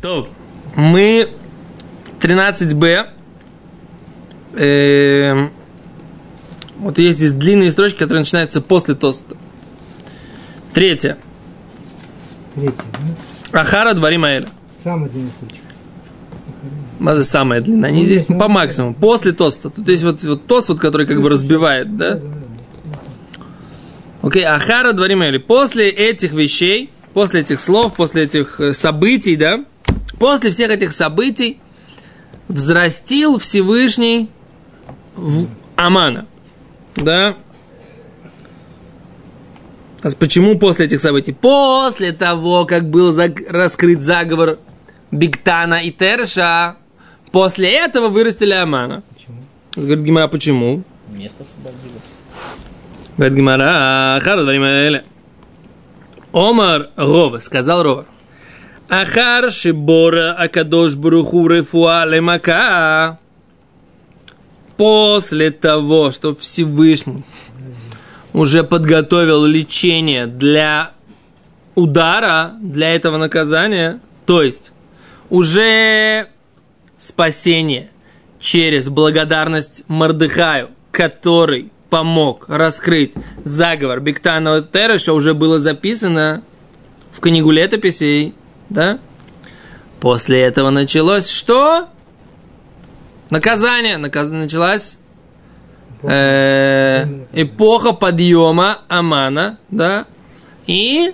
То, мы 13b. Эм, вот есть здесь длинные строчки, которые начинаются после тоста. Третье. Третье, да? Ахара дворим Аэля. Самая длинная строчка. Маза самая длинная. Они Ну, здесь ну, по максимуму. После тоста. Тут есть вот, вот тост, вот, который как бы разбивает, да? Окей, Ахара дворим Аэля. После этих вещей, после этих слов, после этих э, событий, да? После всех этих событий взрастил Всевышний в Амана. Да? А почему после этих событий? После того, как был раскрыт заговор Бигтана и Терша, после этого вырастили Амана. Почему? Говорит Гимара, почему? Место освободилось. Говорит Гимара, дворим аэле. Омар Рова, сказал Рова. Ахар шибора акадош бруху рефуа лемака. После того, что Всевышний уже подготовил лечение для удара, для этого наказания, то есть уже спасение через благодарность Мордыхаю, который помог раскрыть заговор Бектана Тереша, уже было записано в книгу летописей, да? После этого началось что? Наказание. Наказание началась э, эпоха подъема Амана, да? И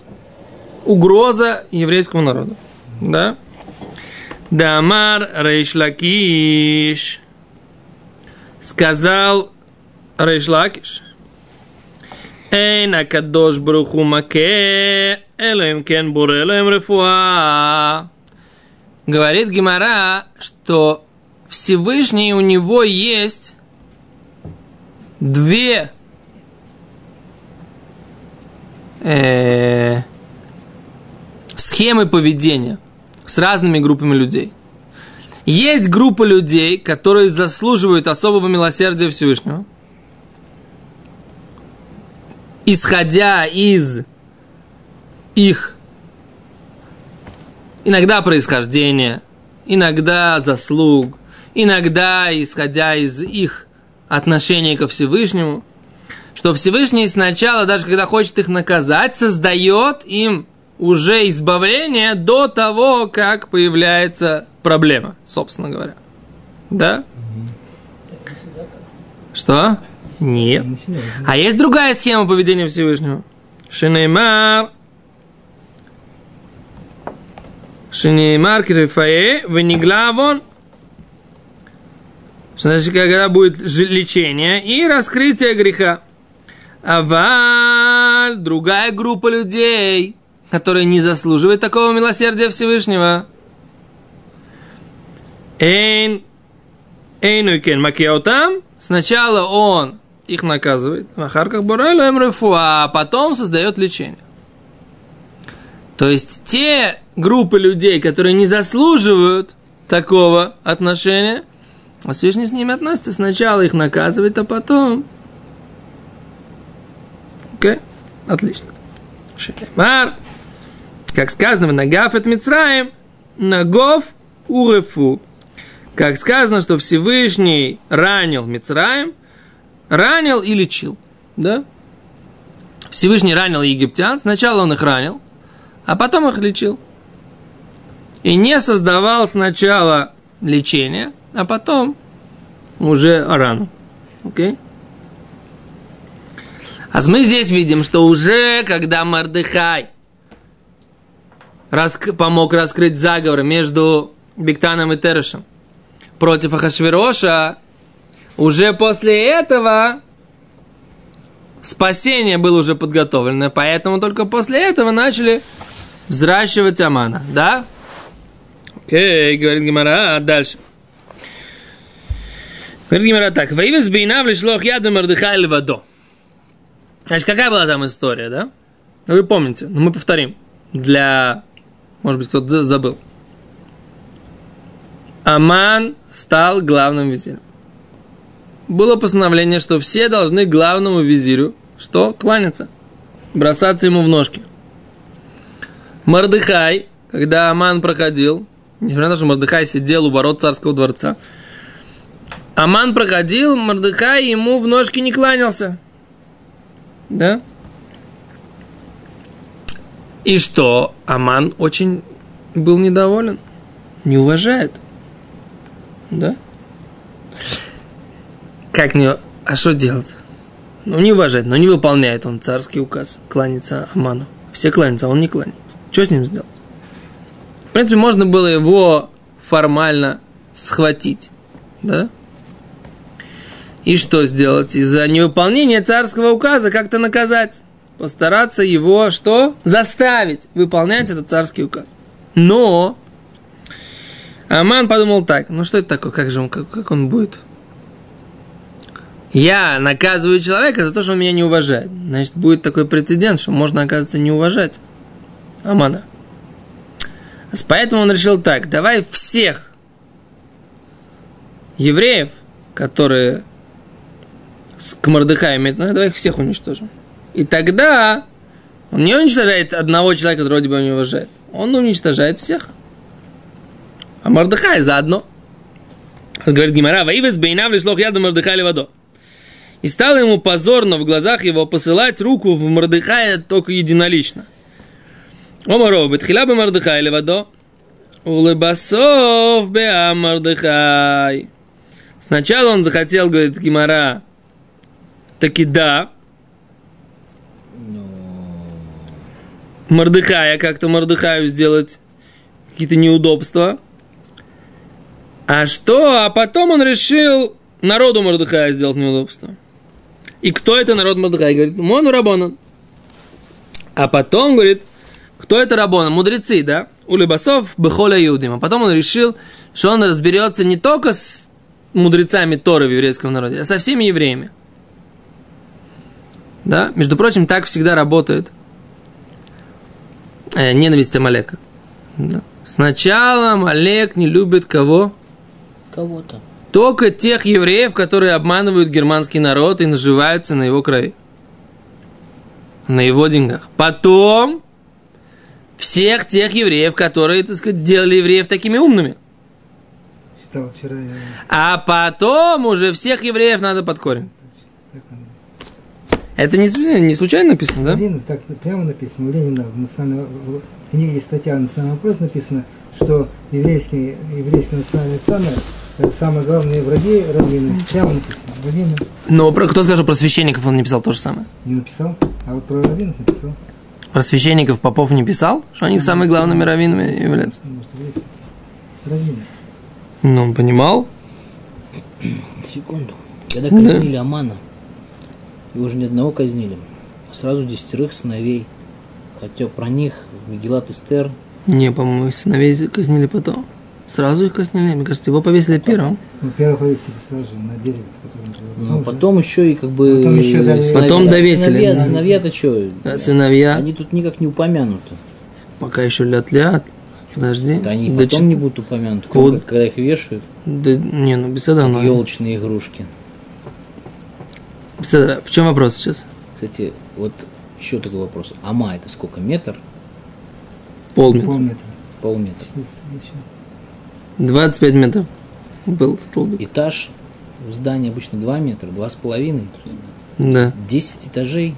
угроза еврейскому народу, да? Дамар Рейшлакиш сказал Рейшлакиш. Эй, на кадош бруху маке, элэм кен бурэлэм рефуа. Говорит Гимара, что Всевышний у него есть две э, схемы поведения с разными группами людей. Есть группа людей, которые заслуживают особого милосердия Всевышнего, исходя из их иногда происхождения, иногда заслуг, иногда исходя из их отношения ко Всевышнему, что Всевышний сначала, даже когда хочет их наказать, создает им уже избавление до того, как появляется проблема, собственно говоря. Да? Что? Нет. А есть другая схема поведения Всевышнего. Шинеймар. Шинеймар кирифае вениглавон. Значит, когда будет лечение и раскрытие греха. Аваль, другая группа людей, которые не заслуживают такого милосердия Всевышнего. Эйн, эйнукен макеотам. Сначала он их наказывает, а потом создает лечение. То есть те группы людей, которые не заслуживают такого отношения, а Всевышний с ними относится, сначала их наказывает, а потом... Окей? Отлично. Шелемар. Как сказано, нагав от Мицраем, нагов урефу. Как сказано, что Всевышний ранил Мицраем, ранил и лечил. Да? Всевышний ранил египтян, сначала он их ранил, а потом их лечил. И не создавал сначала лечение, а потом уже рану. Окей? А мы здесь видим, что уже когда Мардыхай раск- помог раскрыть заговор между Биктаном и Терешем против Ахашвироша, уже после этого спасение было уже подготовлено, поэтому только после этого начали взращивать Амана, да? Окей, говорит Гимара, дальше. Говорит Гимара так, «Ваивес бейнав лишлох яду Мордыхай левадо». Значит, какая была там история, да? Ну, Вы помните, но мы повторим. Для, может быть, кто-то за- забыл. Аман стал главным визирем. Было постановление, что все должны главному визирю что? Кланяться. Бросаться ему в ножки. Мордыхай, когда Аман проходил, несмотря на то, что Мордыхай сидел у ворот царского дворца, Аман проходил, Мордыхай ему в ножки не кланялся. Да? И что? Аман очень был недоволен. Не уважает. Да? Как не... А что делать? Ну, не уважает, но не выполняет он царский указ. Кланяться Аману. Все кланяются, а он не кланяется. Что с ним сделать? В принципе, можно было его формально схватить. Да? И что сделать? Из-за невыполнения царского указа как-то наказать постараться его что? Заставить выполнять этот царский указ. Но Аман подумал так, ну что это такое, как же он, как, как он будет? Я наказываю человека за то, что он меня не уважает. Значит, будет такой прецедент, что можно, оказывается, не уважать Амана. Поэтому он решил так, давай всех евреев, которые к Мордыхаю имеют, давай их всех уничтожим. И тогда он не уничтожает одного человека, который вроде бы не уважает. Он уничтожает всех. А Мордыхай заодно. Говорит Гимара, «Ваивес бейнав лишлох яда Мордыхай левадо». И стало ему позорно в глазах его посылать руку в Мордыхая только единолично. Омаров, бетхила бы Мордыхай левадо. Улыбасов беа Мордыхай. Сначала он захотел, говорит Гимара, таки да, Мордыхая, как-то Мордыхаю сделать какие-то неудобства. А что? А потом он решил народу Мордыхая сделать неудобства. И кто это народ Мордыхая? Говорит, Мону Рабонан. А потом, говорит, кто это Рабона? Мудрецы, да? Улибасов Бехоля Иудим. А потом он решил, что он разберется не только с мудрецами Торы в еврейском народе, а со всеми евреями. Да? Между прочим, так всегда работает э, ненависть Амалека. Да. Сначала Амалек не любит кого? Кого-то. Только тех евреев, которые обманывают германский народ и наживаются на его крови. На его деньгах. Потом всех тех евреев, которые, так сказать, сделали евреев такими умными. Читал вчера я. А потом уже всех евреев надо под корень. Это не, не случайно написано, да? Ленин, так прямо написано, у Ленина в, национальном, в книге есть статья «Национальный вопрос» написано, что еврейские, еврейские национальные цены самые главные враги раввины. Прямо написано. Раввины Но про, кто скажет про священников, он не писал то же самое. не написал, а вот про раввинов написал. Про священников Попов не писал, что они самыми главными раввинами являются. Ну, он понимал. Секунду. Когда казнили Амана, его же ни одного казнили, а сразу десятерых сыновей. Хотя про них в Мегилат Эстер Не, по-моему, сыновей казнили потом. Сразу их казнили. Мне кажется, его повесили первым. Ну, первых повесили сразу же на дереве, который жил. Но потом еще и как бы... Потом еще дали- сыновья- Потом довесили, Сыновья, сыновья-то что? А сыновья Они тут никак не упомянуты. пока еще лят-лят. Подожди. Да они Да потом чё- не будут упомянуты, Кого- когда, когда их вешают. Да, не, ну беседа, ну. Елочные игрушки. Беседа, в чем вопрос сейчас? Кстати, вот еще такой вопрос. Ама это сколько? Метр? Полметра. Полметра. Полметра. 25 метров был столбик. Этаж в здании обычно 2 метра, два с половиной. Да, 10 этажей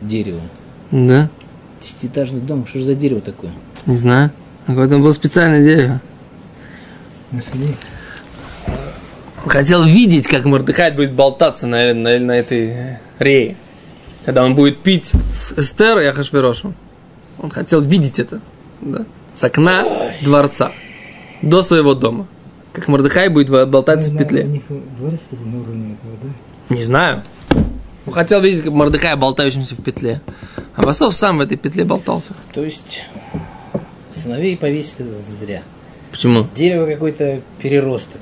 дерева. да, Десятиэтажный дом. Что же за дерево такое? не знаю. А в этом было специальное дерево. Нашли. Он хотел видеть, как Мордыхай будет болтаться на, на, на этой рее. Когда он будет пить с Эстер и Ахашверошем. Он хотел видеть это. Да? С окна дворца. До своего дома. Как Мордыхай будет болтаться в Ну, петле. них дворец такой на уровне этого, да? Не знаю. Он хотел видеть, как Мордыхай болтающимся в петле. А Басов сам в этой петле болтался. То есть сыновей повесили зря. Почему? Дерево какой-то переросток.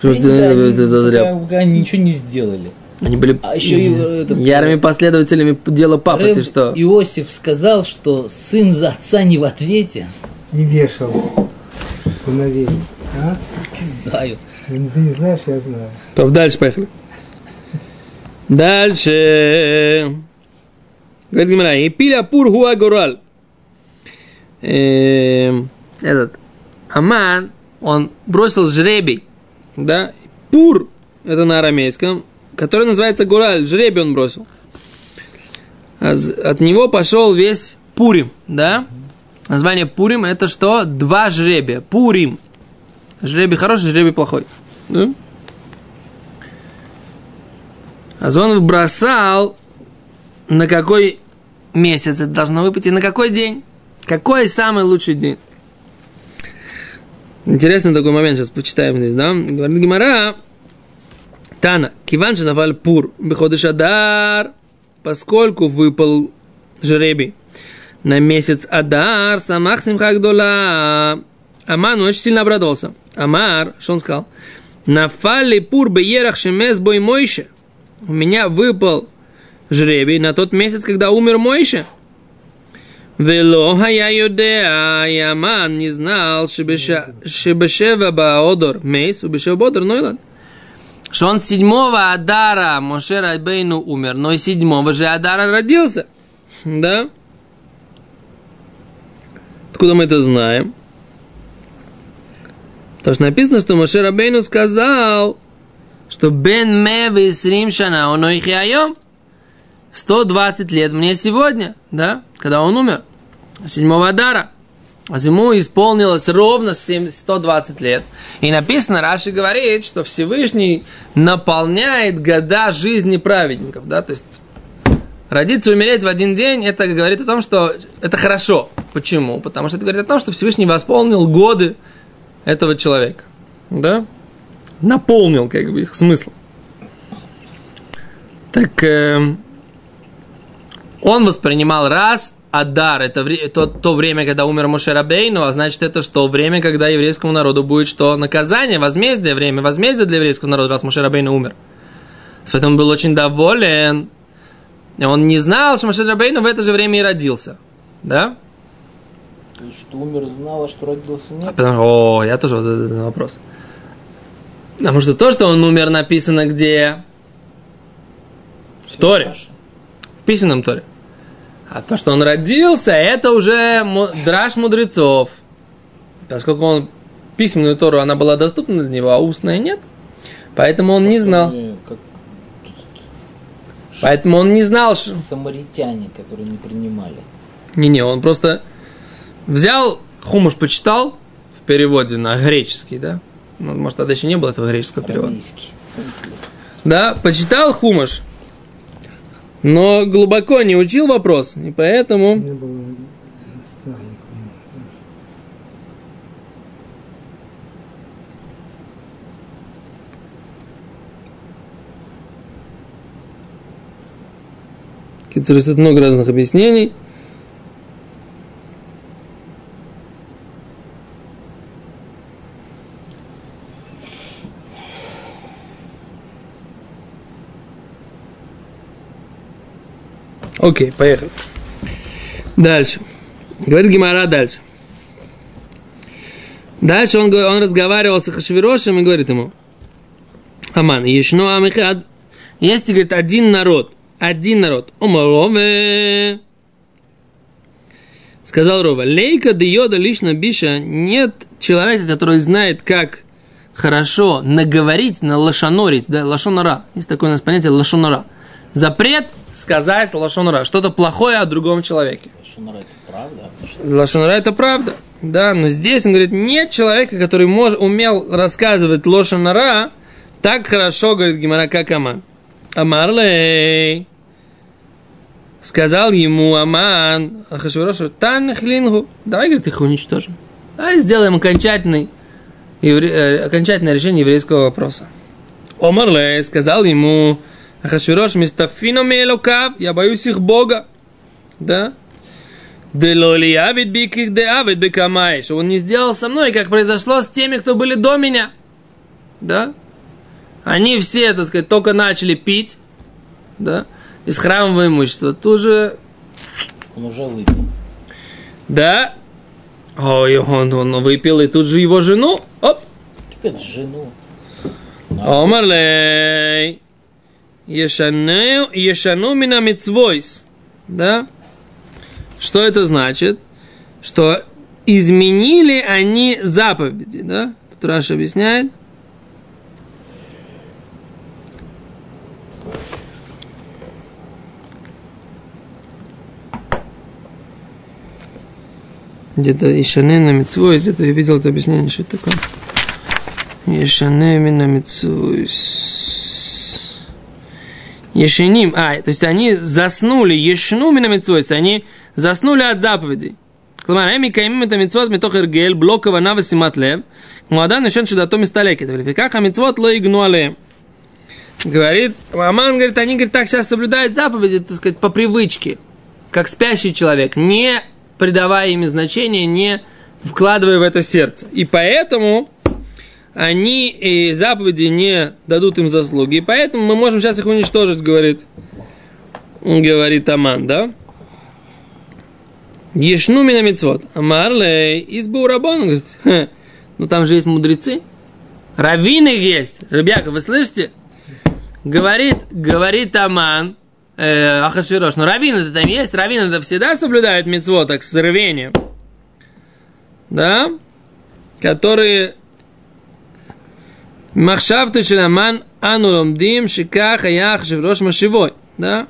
Почему не они- пока Они ничего не сделали. Они были А еще и, э, этот, ярыми последователями дела папы. Рэб Ты что? Иосиф сказал, что сын за отца не в ответе. И вешал сыновей. А? Не знаю. Ну, Ты не знаешь, я знаю. То дальше поехали. Дальше. Говорит Гимара, и пиля пур хуа горал. Эм, Этот. Аман, он бросил жребий, да, пур, это на арамейском, который называется гураль, жребий он бросил. А от него пошел весь Пурим, да? Название Пурим это что? Два жребия. Пурим. Жребий хороший, жребий плохой. Да? А он бросал на какой месяц это должно выпасть и на какой день. Какой самый лучший день? Интересный такой момент, сейчас почитаем здесь, да? Говорит Гимара, Тана, киван наваль пур, беходыш адар, поскольку выпал жребий на месяц адар, самах симха гдола. Аман очень сильно обрадовался. Амар, что он сказал? Нафали пур беерах шемес бой мойше. У меня выпал жребий на тот месяц, когда умер Мойше. Вело я юдеа, и Аман не знал, шебешева баодор мейс, убешева бодор нойлад. Что он седьмого Адара Моше Райбейну умер, но и седьмого же Адара родился. Да? Откуда мы это знаем? Потому что написано, что Моше Рабейну сказал, что Бен Мевы Срим Шана, он их 120 лет мне сегодня, да, когда он умер, 7 Адара. А ему исполнилось ровно 7, 120 лет. И написано, Раши говорит, что Всевышний наполняет года жизни праведников. Да? То есть родиться и умереть в один день, это говорит о том, что это хорошо. Почему? Потому что это говорит о том, что Всевышний восполнил годы этого человека. Да? Наполнил как бы их смыслом. Так, э, он воспринимал раз Адар, это то, то время, когда умер Мушерабейну, а значит это что? Время, когда еврейскому народу будет что? Наказание, возмездие, время возмездия для еврейского народа, раз Мушерабейну умер. Поэтому был очень доволен. Он не знал, что Мушерабейну в это же время и родился. Да? То есть, что умер, знал, а что родился нет? А потому, о, я тоже вот этот вопрос. Потому что то, что он умер, написано где? В Торе. В письменном Торе. А то, что он родился, это уже драж мудрецов. Поскольку он письменную Тору, она была доступна для него, а устная нет. Поэтому он не знал. Поэтому он не знал, что... Самаритяне, которые не принимали. Не-не, он просто взял, хумуш почитал в переводе на греческий, да? Ну, может, тогда еще не было этого греческого перевода. Да, почитал хумаш, но глубоко не учил вопрос, и поэтому... Не было Существует много разных объяснений. Окей, поехали. Дальше. Говорит Гимара дальше. Дальше он, он разговаривал с Хашвирошем и говорит ему, Аман, Ешно Амихад, есть, говорит, один народ, один народ, Омарове, сказал Рова, лейка йода лично биша, нет человека, который знает, как хорошо наговорить, на лошанорить, да, лошонора, есть такое у нас понятие лошонора, запрет сказать лошонара, что-то плохое о другом человеке. Лошонара это правда? Лошонара это правда, да, но здесь он говорит, нет человека, который мож, умел рассказывать лошонара так хорошо, говорит Гимара, как Аман. Амарлей. Сказал ему Аман, Ахашвирошу, Танхлингу, давай, говорит, их уничтожим. Давай сделаем окончательный, евре, э, окончательное решение еврейского вопроса. Омарлей сказал ему, Ахашвирош мистафино мелокав, я боюсь их Бога. Да? Делолиявит биких деавит бекамай, что он не сделал со мной, как произошло с теми, кто были до меня. Да? Они все, так сказать, только начали пить, да, из храмового имущества. Тут же... Он уже выпил. Да. Ой, он, он выпил, и тут же его жену, оп. Теперь жену. Омарлей. Ешану, ешану мина мицвойс. Да? Что это значит? Что изменили они заповеди, да? Тут Раша объясняет. Где-то Ишане на Митцвой, где-то я видел это объяснение, что это такое. Ишане на Митцвой. Ешеним, а, то есть они заснули, ешну минамитцвой, они заснули от заповедей. כלומר, הם מקיימים את המצוות מתוך הרגל, בלא כוונה ושימת לב, כמו אדם נשן שדעתו מסתלקת, ולפיכך המצוות לא יגנו עליהם. Говорит, Аман говорит, они говорит, так сейчас соблюдают заповеди, так сказать, по привычке, как спящий человек, не придавая им значения, не вкладывая в это сердце. И поэтому они и заповеди не дадут им заслуги. И поэтому мы можем сейчас их уничтожить, говорит, говорит Аман, да? Ешну меня мецвод. Амарле из Бурабон. Говорит, ну там же есть мудрецы. Раввины есть. Ребята, вы слышите? Говорит, говорит Аман, э, Ахашвирош. Ну, Но раввин это там есть, раввин это всегда соблюдают мецво так с рвением. Да? Которые Махшавту Шиламан Ануломдим Шикаха Яхашвирош Машивой. Да?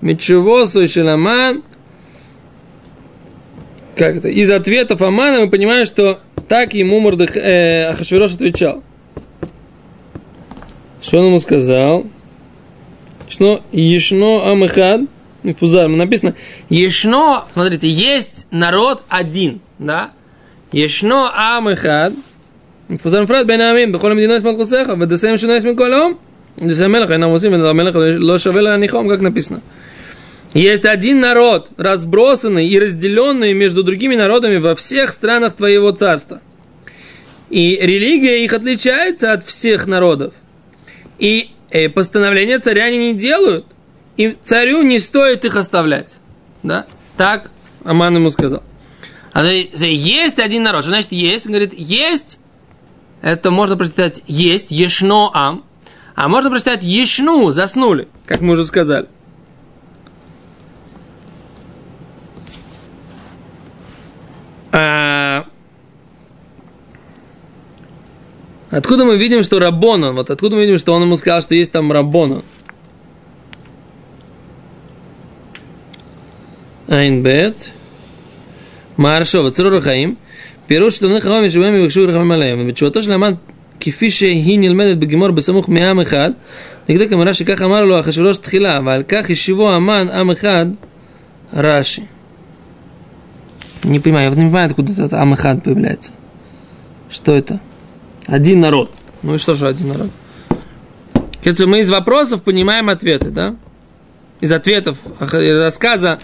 Мечевосу Шиламан как это? Из ответов Амана мы понимаем, что так ему Мурдах, э, Ахашвирош отвечал. Что он ему сказал? Ешно, ешно Амехад? фузар, написано, ешно, смотрите, есть народ один, да? Ешно амахад, מפוזר נפרד בין העמים, בכל המדינה יש מלכוסיך, ודסיהם שונה יש מכל האום. דסי המלך אינם עושים, ודבר המלך לא שווה להניחום, как написано. Есть один народ, разбросанный и разделенный между другими народами во всех странах твоего царства. И религия их отличается от всех народов. И э, постановления царя они не делают. И царю не стоит их оставлять. Да? Так Аман ему сказал. А есть один народ. Что значит есть? Он говорит, есть это можно прочитать есть, ешно ам, а можно прочитать ешну, заснули, как мы уже сказали. А... Откуда мы видим, что Рабонан? Вот откуда мы видим, что он ему сказал, что есть там Рабонан? Айнбет. Маршова, Црура Хаим. פירוש תבני חכמים שבהם יבקשו רחמים עליהם, ובתשובתו של המן כפי שהיא נלמדת בגימור בסמוך מעם אחד, נגדי כמראה שכך אמר לו אחשוורוש תחילה, ועל כך השיבו המן עם אחד, רש"י. Не понимаю, я вот не понимаю, откуда этот Амахад появляется. Что это? Один народ. Ну и что же один народ? Мы из вопросов понимаем ответы, да? Из ответов, из рассказа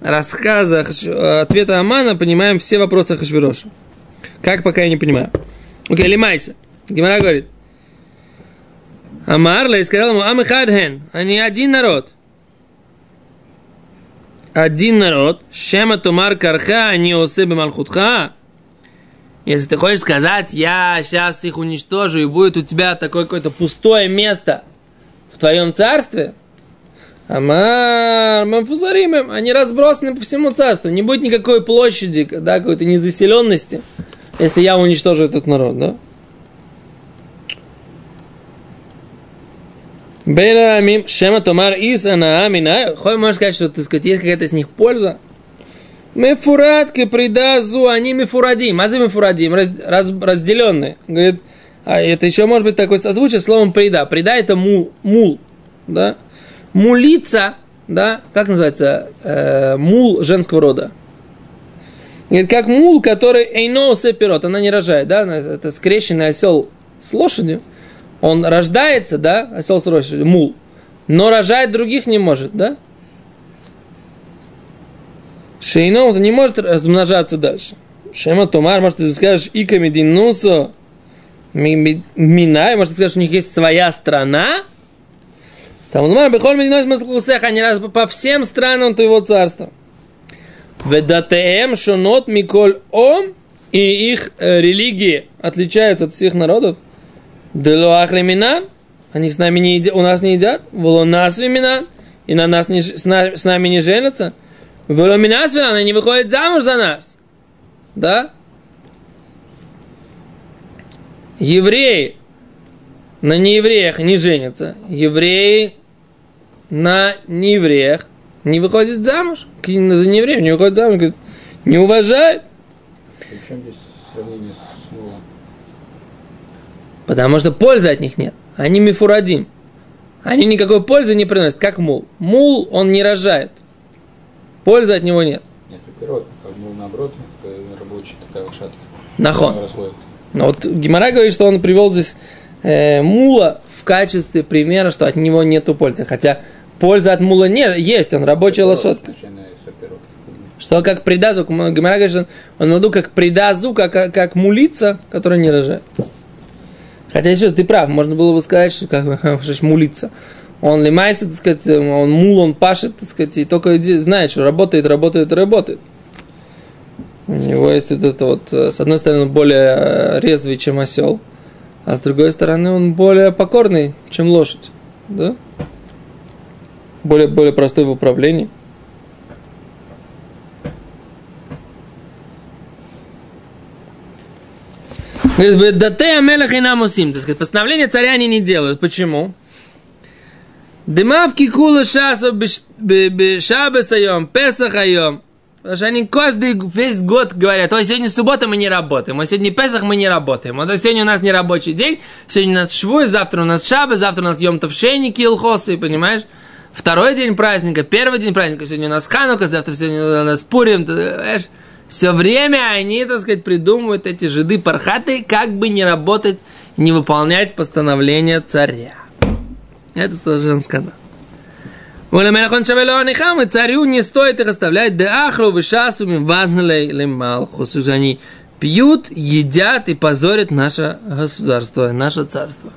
рассказа ответа Амана понимаем все вопросы Хашвироша. Как пока я не понимаю. Окей, лимайся. Гимара говорит. Амар и сказал ему, Амихадхен, они один народ. Один народ. Шема тумар карха, они осебе малхутха. Если ты хочешь сказать, я сейчас их уничтожу, и будет у тебя такое какое-то пустое место в твоем царстве, Амар, Мамфузаримым, они разбросаны по всему царству. Не будет никакой площади, да, какой-то незаселенности, если я уничтожу этот народ, да? Бейрамим, Шема Томар Исана Амина. Можно сказать, что, так сказать, есть какая-то с них польза. Мефуратки придазу, они мефурадим. А за мефурадим, раз, раз, разделенные. Говорит, а это еще может быть такое созвучие словом прида. Прида это мул, мул, да? мулица, да, как называется, э, мул женского рода. Говорит, как мул, который эйно сепирот, она не рожает, да, это скрещенный осел с лошадью, он рождается, да, осел с лошадью, мул, но рожать других не может, да? Шейно не может размножаться дальше. Шема Томар, может, ты скажешь, Ика Мединусо, Минай, может, ты скажешь, у них есть своя страна, там он Бехоль Мединой Маслхусех, они раз по всем странам твоего царства. Ведатеем шонот миколь ом, и их э, религии отличаются от всех народов. Делуах леминан, они с нами не едят, у нас не едят. Воло нас виминан, и на нас не, с нами не женятся. Они не выходят замуж за нас. да? Евреи на неевреях не женятся. Евреи на неевреях не выходят замуж. За неевреев не выходят замуж. Говорят, не уважают. Причем здесь сравнение с мулом? Потому что пользы от них нет. Они мифурадим. Они никакой пользы не приносят, как мул. Мул, он не рожает. Пользы от него нет. Нет, наоборот, как мул наоборот, рабочий, такая лошадка. Нахон. Но вот Гимара говорит, что он привел здесь э, мула в качестве примера, что от него нету пользы. Хотя польза от мула нет, есть, он рабочая лошадка. Изначально саперот. Что как придазук, Гимара говорит, что он наду как придазу, как, как, как мулица, которая не рожает. Хотя еще ты прав, можно было бы сказать, что как ж мулица. Он лимайся, так сказать, он мул, он пашет, так сказать, и только знает, что работает, работает, работает. У него есть вот это вот, э, с одной стороны, он более э, резвый, чем осел, а с другой стороны, он более покорный, чем лошадь. Да? Более, более простой в управлении. Говорит, дате амелах и намусим. Так сказать, постановление царя они не делают. Почему? Дымавки кула шасов бешабес айом, песах айом. Потому что они каждый весь год говорят, ой, сегодня суббота мы не работаем, ой, сегодня Песах мы не работаем, ой, сегодня у нас не рабочий день, сегодня у нас швуй, завтра у нас шабы, завтра у нас ем товшеники, илхосы, понимаешь? Второй день праздника, первый день праздника, сегодня у нас Ханука, завтра сегодня у нас Пурим, понимаешь? Все время они, так сказать, придумывают эти жиды пархаты, как бы не работать, не выполнять постановление царя. Это совершенно сказано. Волемелахон шавелоанихам, и царю не стоит их оставлять, да ахру вишасуми вазнлей лималхус. Они пьют, едят и позорят наше государство, наше царство.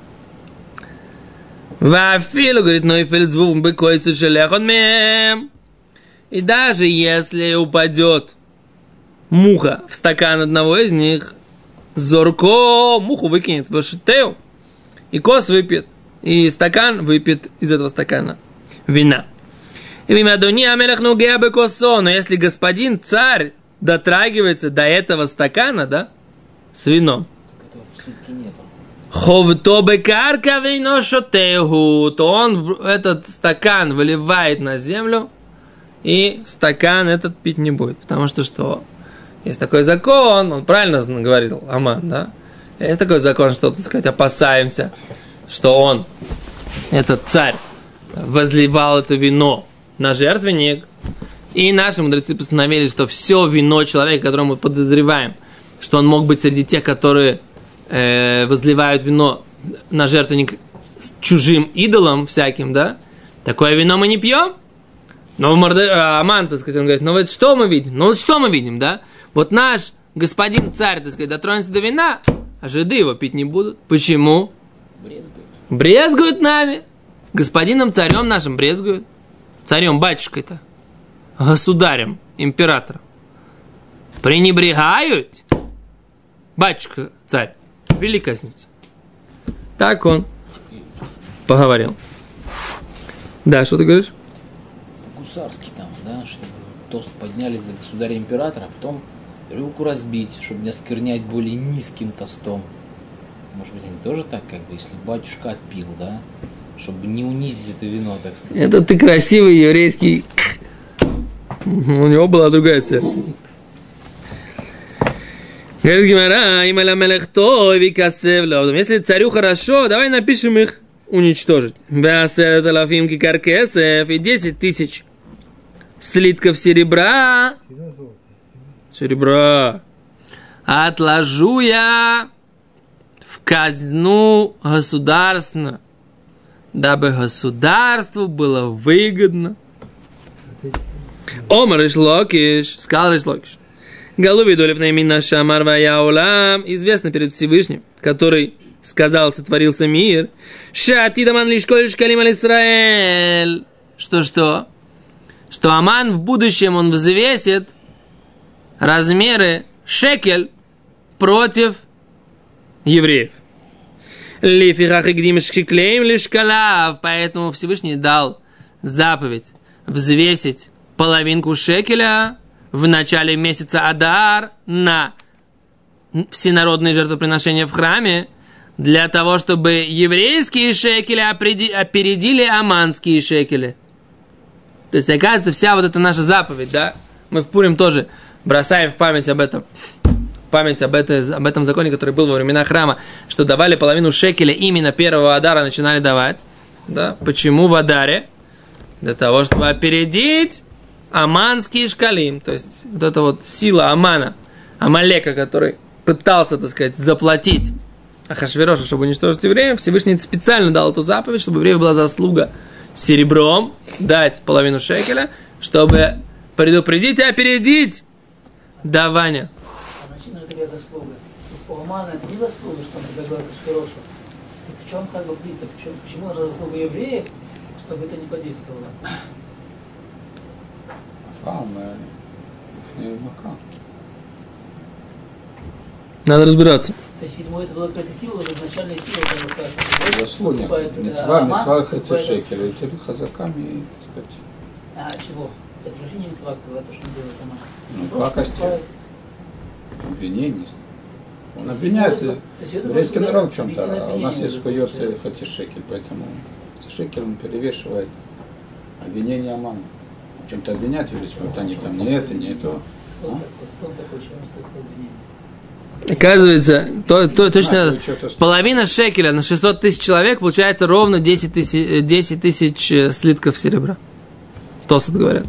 Вафилу, говорит, но и фельдзвум быкой сушелехон мем. И даже если упадет муха в стакан одного из них, зорко муху выкинет в шитею и кос выпьет и стакан выпьет из этого стакана вина. И имя Адони Амелах Нугея Бекосо, но если господин царь дотрагивается до этого стакана, да, с вином, Так этого в свитке нету. Ховто бекарка вино шотеху, то он этот стакан выливает на землю, и стакан этот пить не будет. Потому что что? Есть такой закон, он правильно говорил, Аман, да? Есть такой закон, что, так сказать, опасаемся, что он, этот царь, возливал это вино на жертвенник, и наши мудрецы постановили, что все вино человека, которого мы подозреваем, что он мог быть среди тех, которые э, возливают вино на жертвенник с чужим идолом всяким, да, такое вино мы не пьем. Но Морде... а, Аман, так сказать, он говорит, ну вот что мы видим? Ну вот что мы видим, да? Вот наш господин царь, так сказать, дотронется до вина, а жиды его пить не будут. Почему? Брезгуют. Брезгуют нами. Господином царем нашим брезгуют. Царем, батюшкой-то. Государем, императором. Пренебрегают. Батюшка, царь, вели казнить. Так он поговорил. Да, что ты говоришь? Гусарский там, да, чтобы тост подняли за государя-императора, а потом рюмку разбить, чтобы не осквернять более низким тостом. Может быть, они тоже так, как бы, если батюшка отпил, да, чтобы не унизить это вино, так сказать. Это ты красивый еврейский. У него была другая цель. Говорит Гимара, им аля мелех той викасев лавдом. Если царю хорошо, давай напишем их уничтожить. Беасерет алафим кикар кесев и 10 тысяч слитков серебра. Серебра. Отложу я казну государственную, дабы государству было выгодно. Омар Ишлокиш, сказал Ишлокиш. Голуби долев на имя Шамар Ваяулам, известно перед Всевышним, который сказал, сотворился мир. Шати даман лишколь шкалим аль Исраэль. Что-что? Что Аман в будущем он взвесит размеры шекель против евреев. Лифихах игдим шкиклеем лишь. Поэтому Всевышний дал заповедь взвесить половинку шекеля в начале месяца Адар на всенародные жертвоприношения в храме, для того, чтобы еврейские шекели опередили аманские шекели. То есть, оказывается, вся вот эта наша заповедь, да, мы в Пурим тоже бросаем в память об этом, память об, это, об этом законе, который был во времена храма, что давали половину шекеля именно первого Адара начинали давать. Да? Почему в Адаре? Для того, чтобы опередить аманский шкалим. То есть, вот эта вот сила Амана, Амалека, который пытался, так сказать, заплатить Ахашвероша, чтобы уничтожить евреев, Всевышний специально дал эту заповедь, чтобы евреев была заслуга серебром дать половину шекеля, чтобы предупредить и опередить давание твоя заслуга. Из не заслуга, что он предлагает Ашкарошу. Так в чем как бы принцип? Почему, почему же заслуга евреев, чтобы это не подействовало? Э, Надо разбираться. То есть, видимо, это была какая-то сила, уже изначальная сила, которая как Заслуга. Митцва, митцва хацешекер, и теперь хазаками, так сказать. А чего? Это вообще не митцва, то, что делает Аман. Ну, просто Обвинение. Он То обвиняет это- то это еврейский народ в чем-то. А у нас есть получается. хатишекель, поэтому хатишекель он перевешивает обвинение Амана. В чем-то обвинять еврейский, вот они там не это, не то. Кто он А? Оказывается, то, то, точно половина шекеля на 600 тысяч человек получается ровно 10 тысяч, э, 10 тысяч э, слитков серебра. Тосот говорят.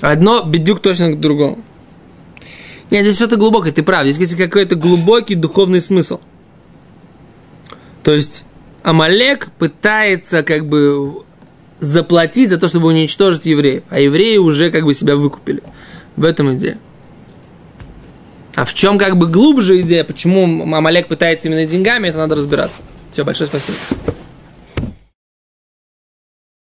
Одно бедюк точно к другому. Нет, здесь что-то глубокое, ты прав. Здесь есть какой-то глубокий духовный смысл. То есть Амалек пытается как бы заплатить за то, чтобы уничтожить евреев. А евреи уже как бы себя выкупили. В этом идея. А в чем как бы глубже идея, почему Амалек пытается именно деньгами, это надо разбираться. Все, большое спасибо.